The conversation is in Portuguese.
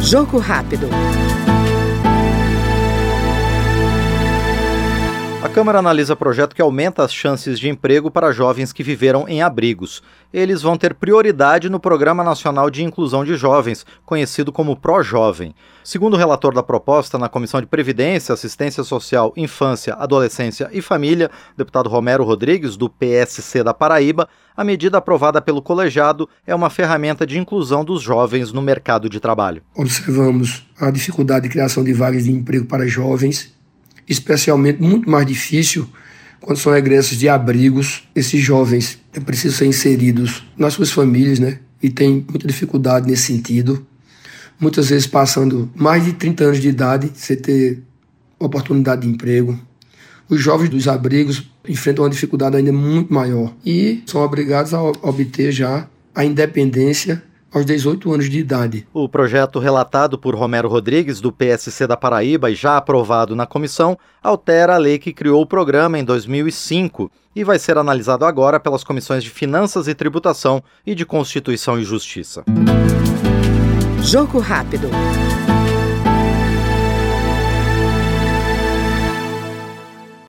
Jogo rápido. Câmara analisa projeto que aumenta as chances de emprego para jovens que viveram em abrigos. Eles vão ter prioridade no Programa Nacional de Inclusão de Jovens, conhecido como ProJovem. Segundo o relator da proposta na Comissão de Previdência, Assistência Social, Infância, Adolescência e Família, deputado Romero Rodrigues, do PSC da Paraíba, a medida aprovada pelo colegiado é uma ferramenta de inclusão dos jovens no mercado de trabalho. Observamos a dificuldade de criação de vagas de emprego para jovens especialmente muito mais difícil quando são egressos de abrigos. Esses jovens precisam ser inseridos nas suas famílias, né? E tem muita dificuldade nesse sentido. Muitas vezes passando mais de 30 anos de idade, você ter oportunidade de emprego. Os jovens dos abrigos enfrentam uma dificuldade ainda muito maior e são obrigados a obter já a independência aos 18 anos de idade. O projeto relatado por Romero Rodrigues, do PSC da Paraíba e já aprovado na comissão, altera a lei que criou o programa em 2005 e vai ser analisado agora pelas comissões de Finanças e Tributação e de Constituição e Justiça. Jogo rápido.